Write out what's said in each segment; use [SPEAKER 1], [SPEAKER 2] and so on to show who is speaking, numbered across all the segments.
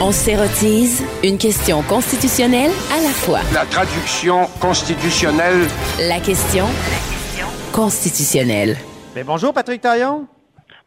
[SPEAKER 1] On s'érotise une question constitutionnelle à la fois.
[SPEAKER 2] La traduction constitutionnelle.
[SPEAKER 1] La question constitutionnelle.
[SPEAKER 3] Bien, bonjour Patrick Taillon,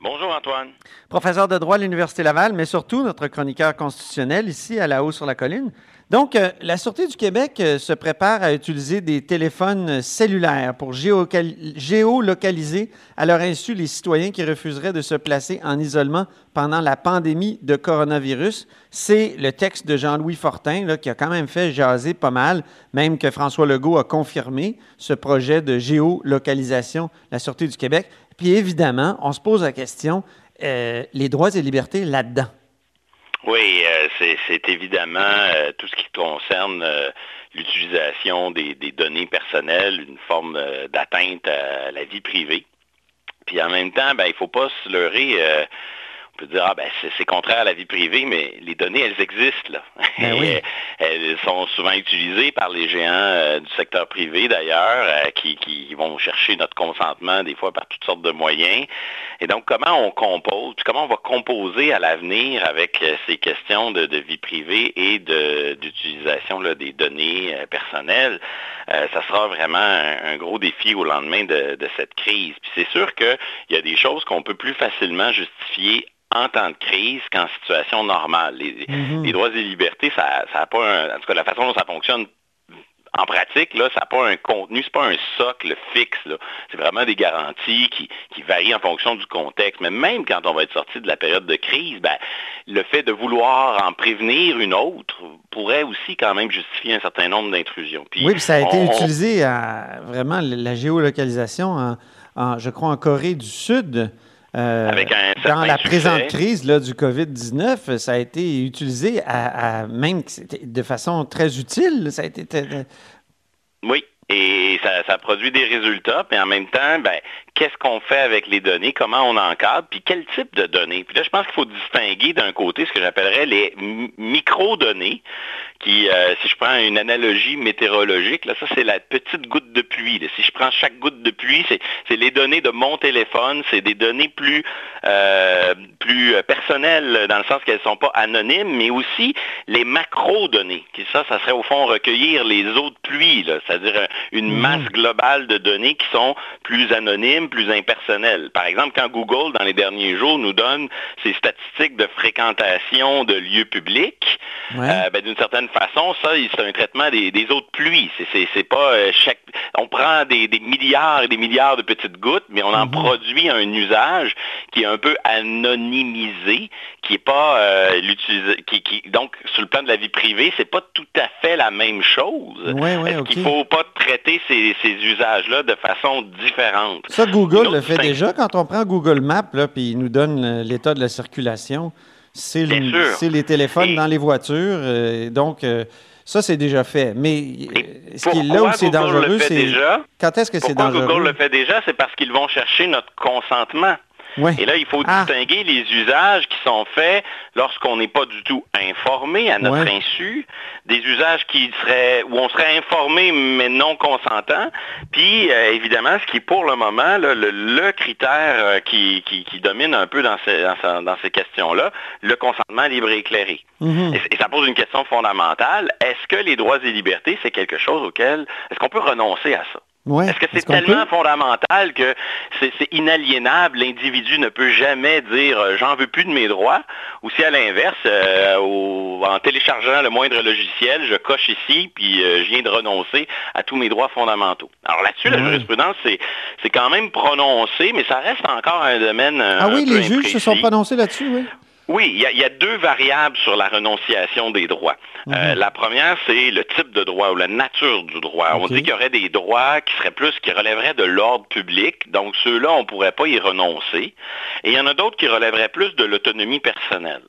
[SPEAKER 4] Bonjour Antoine.
[SPEAKER 3] professeur de droit à l'Université Laval, mais surtout notre chroniqueur constitutionnel ici à la haut sur la colline. Donc, euh, la Sûreté du Québec euh, se prépare à utiliser des téléphones cellulaires pour géolocaliser à leur insu les citoyens qui refuseraient de se placer en isolement pendant la pandémie de coronavirus. C'est le texte de Jean-Louis Fortin qui a quand même fait jaser pas mal, même que François Legault a confirmé ce projet de géolocalisation de la Sûreté du Québec. Puis évidemment, on se pose la question, euh, les droits et libertés là-dedans.
[SPEAKER 4] Oui, euh, c'est- évidemment euh, tout ce qui concerne euh, l'utilisation des, données personnelles, une forme d'atteinte à la vie privée. Puis en même temps, ben, il ne faut pas se leurrer. On peut dire, ah, ben, c'est contraire à la vie privée, mais les données, elles existent. Là.
[SPEAKER 3] Ben oui.
[SPEAKER 4] Elles sont souvent utilisées par les géants euh, du secteur privé, d'ailleurs, euh, qui, qui vont chercher notre consentement, des fois, par toutes sortes de moyens. Et donc, comment on compose, puis comment on va composer à l'avenir avec euh, ces questions de, de vie privée et d'utilisation des données personnelles, ça sera vraiment un, un gros défi au lendemain de, de cette crise. Puis c'est sûr qu'il y a des choses qu'on peut plus facilement justifier en temps de crise qu'en situation normale. Les, les droits et libertés, ça n'a pas un, en tout cas la façon dont ça fonctionne en pratique, là, ça n'a pas un contenu, c'est pas un socle fixe. C'est vraiment des garanties qui, qui varient en fonction du contexte. Mais même quand on va être sorti de la période de crise, ben, le fait de vouloir en prévenir une autre pourrait aussi quand même justifier un certain nombre d'intrusions.
[SPEAKER 3] Oui, puis ça a été
[SPEAKER 4] on-
[SPEAKER 3] utilisé à vraiment la géolocalisation, en, en- je crois, en Corée du Sud. Euh,
[SPEAKER 4] Avec un
[SPEAKER 3] dans la
[SPEAKER 4] succès.
[SPEAKER 3] présente crise là, du COVID-19, ça a été utilisé à, à- même de façon très utile. Ça a été très-
[SPEAKER 4] Oui, et ça, produit des résultats, mais en même temps, ben, qu'est-ce qu'on fait avec les données, comment on encadre, puis quel type de données. Puis là, je pense qu'il faut distinguer d'un côté ce que j'appellerais les micro-données, qui, euh, si je prends une analogie météorologique, là, ça c'est la petite goutte de pluie. Si je prends chaque goutte de pluie, c'est les données de mon téléphone, c'est des données plus, euh, plus euh, personnelles, dans le sens qu'elles ne sont pas anonymes, mais aussi les macro-données. Qui, Ça, ça serait au fond recueillir les autres pluies, là, c'est-à-dire une masse globale de données qui sont plus anonymes, plus impersonnelles. Par exemple, quand Google, dans les derniers jours, nous donne ses statistiques de fréquentation de lieux publics,
[SPEAKER 3] Ouais.
[SPEAKER 4] euh, ben, d'une certaine façon, ça, c'est un traitement des, des autres pluies. C'est, c'est, pas euh, chaque. On prend des, des milliards et des milliards de petites gouttes, mais on en produit un usage qui est un peu anonymisé, qui est pas euh, l'utilisé, qui, qui donc sur le plan de la vie privée, c'est pas tout à fait la même chose.
[SPEAKER 3] Ouais, ouais,
[SPEAKER 4] Est-ce qu'il faut pas traiter ces, ces usages-là de façon différente?
[SPEAKER 3] Ça, Google le fait déjà. Quand on prend Google Maps, puis il nous donne euh, l'état de la circulation, c'est le- les téléphones
[SPEAKER 4] Et-
[SPEAKER 3] dans les voitures. euh, donc, euh, ça, c'est déjà fait. Mais ce qui est là où c'est dangereux, c'est... Quand est-ce que c'est dangereux?
[SPEAKER 4] Google le fait déjà? C'est parce qu'ils vont chercher notre consentement. Et là, il faut
[SPEAKER 3] Ah.
[SPEAKER 4] distinguer les usages qui sont faits lorsqu'on n'est pas du tout informé à notre insu, des usages qui seraient où on serait informé mais non consentant, puis euh, évidemment, ce qui est pour le moment là, le, le critère euh, qui, qui- qui domine un peu dans ces, dans ce- dans ces questions-là, le consentement libre et éclairé.
[SPEAKER 3] Mhm.
[SPEAKER 4] Et, et ça pose une question fondamentale. Est-ce que les droits et libertés, c'est quelque chose auquel, est-ce qu'on peut renoncer à ça?
[SPEAKER 3] Ouais.
[SPEAKER 4] Est-ce que c'est tellement fondamental que c'est inaliénable, l'individu ne peut jamais dire euh, j'en veux plus de mes droits, ou si à l'inverse, euh, en téléchargeant le moindre logiciel, je coche ici, puis euh, je viens de renoncer à tous mes droits fondamentaux. Alors là-dessus, la jurisprudence, c'est quand même prononcé, mais ça reste encore un domaine euh,
[SPEAKER 3] Ah
[SPEAKER 4] un
[SPEAKER 3] oui,
[SPEAKER 4] peu
[SPEAKER 3] les juges se sont prononcés là-dessus, oui.
[SPEAKER 4] Oui, il y, y a deux variables sur la renonciation des droits. Euh, la première, c'est le type de droit ou la nature du droit. On dit qu'il y aurait des droits qui seraient plus, qui relèveraient de l'ordre public. Donc, ceux-là, on ne pourrait pas y renoncer. Et il y en a d'autres qui relèveraient plus de l'autonomie personnelle.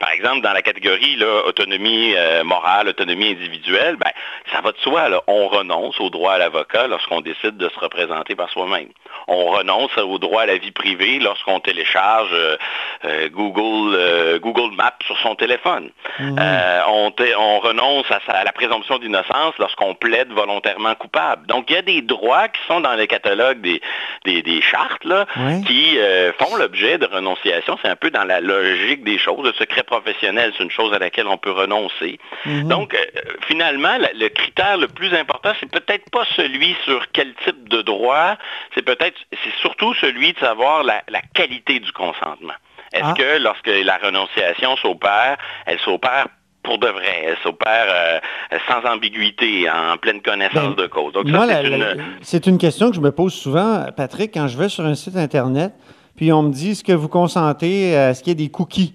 [SPEAKER 4] Par exemple, dans la catégorie là, autonomie euh, morale, autonomie individuelle, ben, ça va de soi. là. On renonce au droit à l'avocat lorsqu'on décide de se représenter par soi-même. On renonce au droit à la vie privée lorsqu'on télécharge euh, euh, Google, euh, Google Maps sur son téléphone. Euh, on, renonce à, sa- à la présomption d'innocence lorsqu'on plaide volontairement coupable. Donc, il y a des droits qui sont dans le catalogue des, des, des chartes là, qui font l'objet de renonciation. C'est un peu dans la logique des choses. Le secret professionnel, c'est une chose à laquelle on peut renoncer.
[SPEAKER 3] Mhm.
[SPEAKER 4] Donc, finalement, la- le critère le plus important, c'est peut-être pas celui sur quel type de droit, c'est peut-être, c'est surtout celui de savoir la, la qualité du consentement. Est-ce
[SPEAKER 3] Ah.
[SPEAKER 4] que lorsque la renonciation s'opère, elle s'opère pour de vrai, elle s'opère euh, sans ambiguïté, en pleine connaissance
[SPEAKER 3] Ben,
[SPEAKER 4] de cause. Donc, ça,
[SPEAKER 3] Moi,
[SPEAKER 4] c'est une-
[SPEAKER 3] c'est une question que je me pose souvent, Patrick, quand je vais sur un site Internet, puis on me dit, est-ce que vous consentez à ce qu'il y ait des cookies?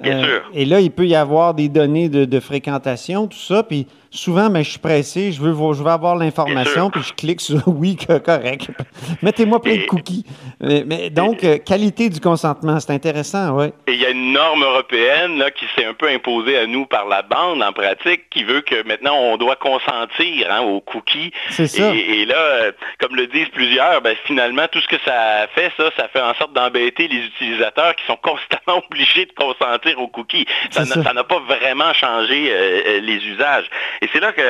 [SPEAKER 3] Euh,
[SPEAKER 4] Bien sûr.
[SPEAKER 3] Et là, il peut y avoir des données de, de fréquentation, tout ça. Puis souvent, ben, je suis pressé, je veux, je veux avoir l'information, puis je clique sur oui, co- correct. Mettez-moi plein de cookies. Mais, mais donc, euh, qualité du consentement, c'est intéressant, oui.
[SPEAKER 4] Et il y a une norme européenne là, qui s'est un peu imposée à nous par la bande en pratique, qui veut que maintenant on doit consentir hein, aux cookies.
[SPEAKER 3] C'est ça.
[SPEAKER 4] Et, et là, euh, comme le disent plusieurs, ben, finalement, tout ce que ça fait, ça, ça fait en sorte d'embêter les utilisateurs qui sont constamment obligés de consentir aux cookies. Ça n'a- pas vraiment changé euh, euh, les usages. Et c'est là qu'un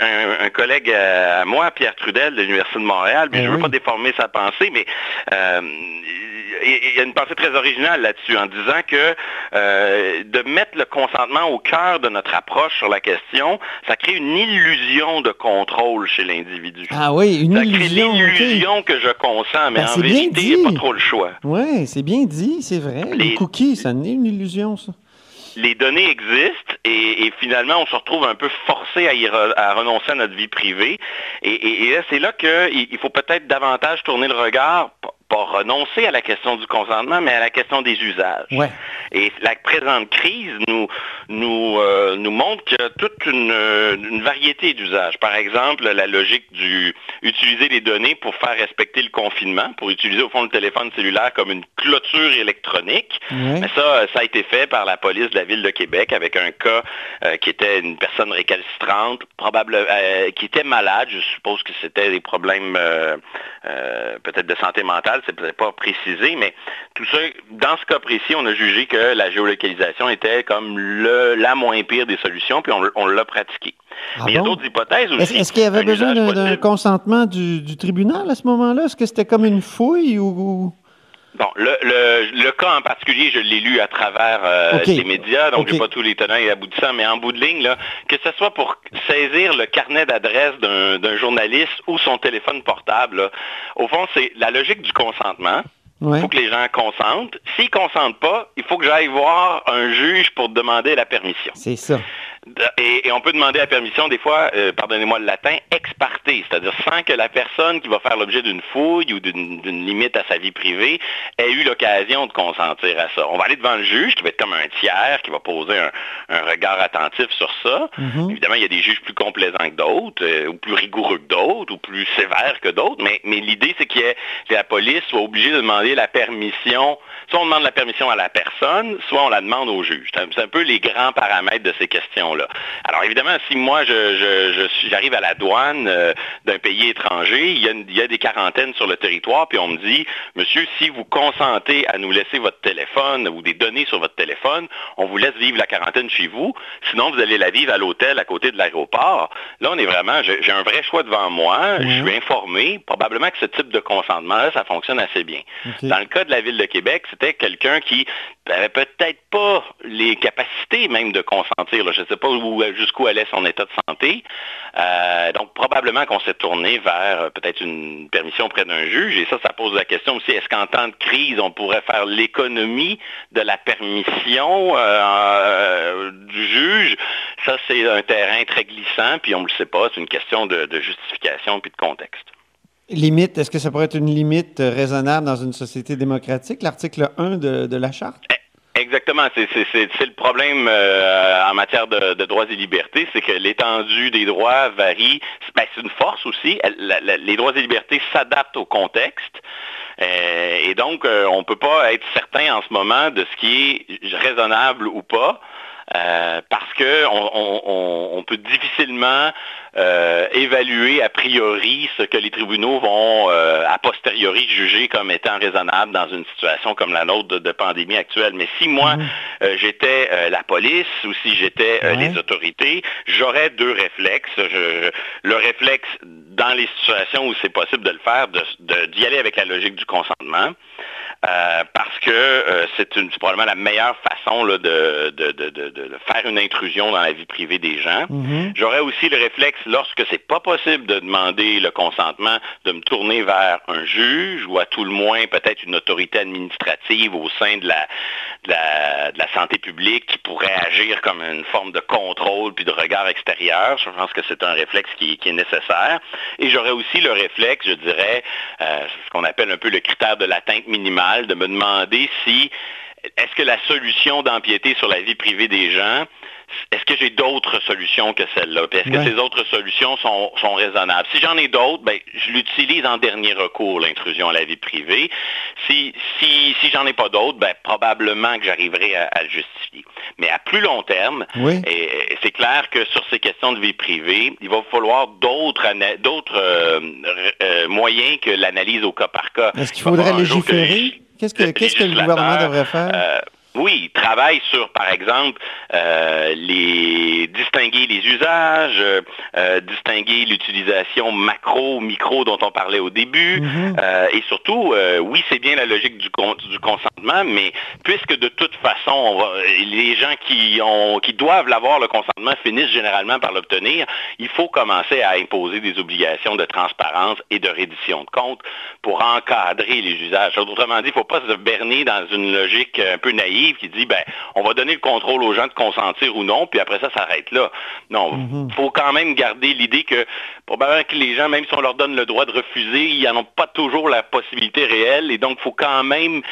[SPEAKER 4] un, un collègue euh, à moi, Pierre Trudel de l'Université de Montréal, puis
[SPEAKER 3] Eh
[SPEAKER 4] je ne veux
[SPEAKER 3] oui.
[SPEAKER 4] pas déformer sa pensée, mais il y a une pensée très originale là-dessus en disant que euh, de mettre le consentement au cœur de notre approche sur la question, ça crée une illusion de contrôle chez l'individu.
[SPEAKER 3] Ah oui, une
[SPEAKER 4] ça crée
[SPEAKER 3] illusion. ok.
[SPEAKER 4] l'illusion que je consens, mais
[SPEAKER 3] Ben,
[SPEAKER 4] en vérité, il n'y a pas trop le choix.
[SPEAKER 3] Oui, c'est bien dit, c'est vrai. Les,
[SPEAKER 4] Les-
[SPEAKER 3] cookies, ça n'est une illusion, ça.
[SPEAKER 4] les données existent et, et finalement on se retrouve un peu forcé à, y re- à renoncer à notre vie privée. Et, et- et là, c'est là qu'il il faut peut-être davantage tourner le regard, pas, renoncer à la question du consentement, mais à la question des usages.
[SPEAKER 3] Ouais.
[SPEAKER 4] Et la présente crise nous, nous, euh, nous montre qu'il y a toute une, euh, une variété d'usages. Par exemple, la logique du utiliser les données pour faire respecter le confinement, pour utiliser au fond le téléphone cellulaire comme une clôture électronique. Mais ça, ça a été fait par la police de la ville de Québec avec un cas euh, qui était une personne récalcitrante, euh, qui était malade. Je suppose que c'était des problèmes euh, euh, peut-être de santé mentale, c'est peut-être pas précisé, mais tout ça, dans ce cas précis, on a jugé que la géolocalisation était comme le, la moins pire des solutions, puis on, on l'a pratiqué.
[SPEAKER 3] Ah
[SPEAKER 4] mais il y a d'autres hypothèses aussi.
[SPEAKER 3] Est-ce est-ce qu'il y avait besoin d'un consentement du, du tribunal à ce moment-là? Est-ce que c'était comme une fouille ou...
[SPEAKER 4] Bon, le, le, le cas en particulier, je l'ai lu à travers euh, les médias, donc
[SPEAKER 3] Ok.
[SPEAKER 4] j'ai pas tous les tenants et aboutissants, mais en bout de ligne, là, que ce soit pour saisir le carnet d'adresse d'un journaliste ou son téléphone portable, là, au fond, c'est la logique du consentement. Il
[SPEAKER 3] Ouais.
[SPEAKER 4] faut que les gens consentent. S'ils consentent pas, il faut que j'aille voir un juge pour demander la permission.
[SPEAKER 3] C'est ça.
[SPEAKER 4] Et, et on peut demander la permission, des fois, euh, pardonnez-moi le latin, ex parte, c'est-à-dire sans que la personne qui va faire l'objet d'une fouille ou d'une limite à sa vie privée ait eu l'occasion de consentir à ça. On va aller devant le juge, qui va être comme un tiers, qui va poser un, un regard attentif sur ça.
[SPEAKER 3] Mhm.
[SPEAKER 4] Évidemment, il y a des juges plus complaisants que d'autres, euh, ou plus rigoureux que d'autres, ou plus sévères que d'autres, mais, mais l'idée, c'est que la police soit obligée de demander la permission. Soit on demande la permission à la personne, soit on la demande au juge. C'est un, peu les grands paramètres de ces Alors évidemment, si moi je, j'arrive à la douane euh, d'un pays étranger, il y, a une- il y a des quarantaines sur le territoire, puis on me dit, monsieur, si vous consentez à nous laisser votre téléphone ou des données sur votre téléphone, on vous laisse vivre la quarantaine chez vous. Sinon, vous allez la vivre à l'hôtel à côté de l'aéroport. Là, on est vraiment, j'ai un vrai choix devant moi. Je suis informé. Probablement que ce type de consentement-là, ça fonctionne assez bien. Dans le cas de la ville de Québec, c'était quelqu'un qui avait peut-être pas les capacités même de consentir. là. Je ne sais pas où- jusqu'où allait son état de santé. Euh, donc, probablement qu'on s'est tourné vers euh, peut-être une permission auprès d'un juge. Et ça, ça pose la question aussi, est-ce qu'en temps de crise, on pourrait faire l'économie de la permission euh, du juge? Ça, c'est un terrain très glissant, puis on ne le sait pas. C'est une question de, de justification puis de contexte.
[SPEAKER 3] Limite, est-ce que ça pourrait être une limite raisonnable dans une société démocratique, l'article 1 de, de la Charte?
[SPEAKER 4] Ex- exactement. C'est le problème euh, en matière de, droits et libertés, c'est que l'étendue des droits varie. Ben, c'est une force aussi. les droits et libertés s'adaptent au contexte. Euh, et donc, on ne peut pas être certain en ce moment de ce qui est raisonnable ou pas. Euh, parce qu'on on, peut difficilement euh, évaluer a priori ce que les tribunaux vont euh, a posteriori juger comme étant raisonnable dans une situation comme la nôtre de, pandémie actuelle. Mais si moi mhm. j'étais la police ou si j'étais les autorités, j'aurais deux réflexes. le réflexe dans les situations où c'est possible de le faire, d'y aller avec la logique du consentement. Euh, parce que euh, c'est probablement la meilleure façon de, de, faire une intrusion dans la vie privée des gens. Mm-hmm. J'aurais aussi le réflexe, lorsque c'est pas possible de demander le consentement, de me tourner vers un juge ou à tout le moins peut-être une autorité administrative au sein de la, de la, santé publique qui pourrait agir comme une forme de contrôle puis de regard extérieur. Je pense que c'est un réflexe qui, est nécessaire. Et j'aurais aussi le réflexe, je dirais, euh, ce qu'on appelle un peu le critère de l'atteinte minimale, de me demander si est-ce que la solution d'empiéter sur la vie privée des gens est-ce que j'ai d'autres solutions que celle-là? Est-ce que ces autres solutions sont, raisonnables? Si j'en ai d'autres, ben, je l'utilise en dernier recours, l'intrusion à la vie privée. Si, si, si j'en ai pas d'autres, ben, probablement que j'arriverai à, le justifier. Mais à plus long terme, c'est clair que sur ces questions de vie privée, il va falloir d'autres euh, euh, moyens que l'analyse au cas par cas.
[SPEAKER 3] Est-ce qu'il faudrait légiférer? Qu'est-ce que, qu'est-ce que le gouvernement devrait faire? Euh,
[SPEAKER 4] oui, il travaille sur, par exemple, euh, les distinguer les usages, euh, euh, distinguer l'utilisation macro, micro dont on parlait au début, mhm. et surtout, oui, c'est bien la logique du, du, consentement, mais puisque de toute façon, les gens qui ont, qui doivent l'avoir le consentement finissent généralement par l'obtenir, il faut commencer à imposer des obligations de transparence et de reddition de comptes pour encadrer les usages. Autrement dit, il ne faut pas se berner dans une logique un peu naïve qui dit, ben, on va donner le contrôle aux gens de consentir ou non, puis après ça, ça s'arrête là. Non, il mhm. faut quand même garder l'idée que probablement que les gens, même si on leur donne le droit de refuser, ils n'en ont pas toujours la possibilité réelle, et donc il faut quand même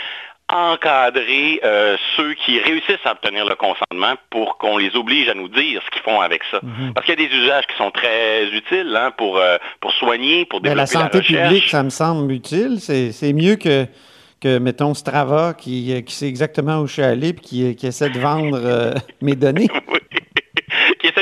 [SPEAKER 4] encadrer euh, ceux qui réussissent à obtenir le consentement pour qu'on les oblige à nous dire ce qu'ils font avec ça. Mhm. Parce qu'il y a des usages qui sont très utiles hein, pour, euh, pour soigner, pour développer
[SPEAKER 3] la santé publique, ça me semble utile. C'est mieux que que, mettons, Strava, qui, qui sait exactement où je suis allé, et qui, qui essaie de vendre euh, mes données.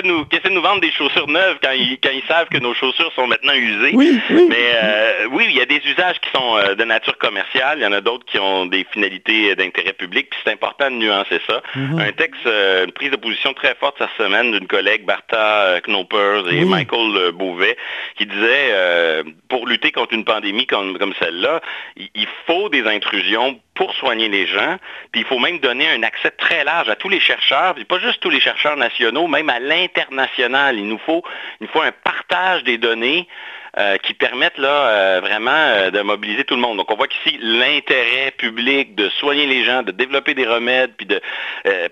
[SPEAKER 4] de nous, qui essaient de nous vendre des chaussures neuves quand ils, quand ils savent que nos chaussures sont maintenant usées.
[SPEAKER 3] Oui, oui.
[SPEAKER 4] Mais euh, oui, il y a des usages qui sont euh, de nature commerciale, il y en a d'autres qui ont des finalités d'intérêt public, puis c'est important de nuancer ça. Mhm. Un texte, une prise de position très forte cette semaine d'une collègue, Bartha Knoppers et Michael Beauvais, qui disait, pour lutter contre une pandémie comme, comme celle-là, il faut des intrusions pour soigner les gens. Puis il faut même donner un accès très large à tous les chercheurs, puis pas juste tous les chercheurs nationaux, même à l'international. Il nous faut, il nous faut un partage des données euh, qui permettent là euh, vraiment euh, de mobiliser tout le monde. Donc on voit qu'ici l'intérêt public de soigner les gens, de développer des remèdes, puis de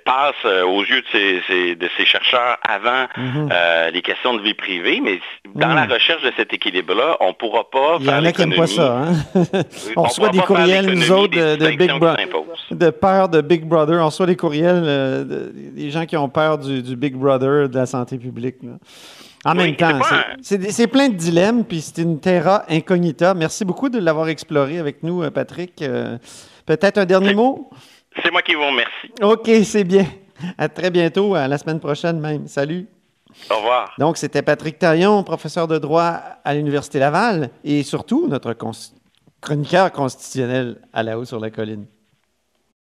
[SPEAKER 4] passe aux yeux de ces, de ces chercheurs avant mhm. les questions de vie privée. Mais dans la mhm. recherche de cet équilibre-là, on ne pourra pas.
[SPEAKER 3] Il y en a qui n'aiment pas ça. Hein? on reçoit des courriels, nous autres, de, Big Brother, de peur de Big Brother. On reçoit des courriels des gens qui ont peur du, Big Brother de la santé publique. En même temps, c'est plein de dilemmes, puis c'est une terra incognita. Merci beaucoup de l'avoir exploré avec nous, euh, Patrick. Euh, peut-être un dernier mot?
[SPEAKER 4] C'est moi qui vous remercie.
[SPEAKER 3] OK, c'est bien. À très bientôt, à la semaine prochaine même. Salut.
[SPEAKER 4] Au revoir.
[SPEAKER 3] Donc, c'était Patrick Tarion, professeur de droit à l'Université Laval et surtout notre chroniqueur constitutionnel à la haut sur la colline.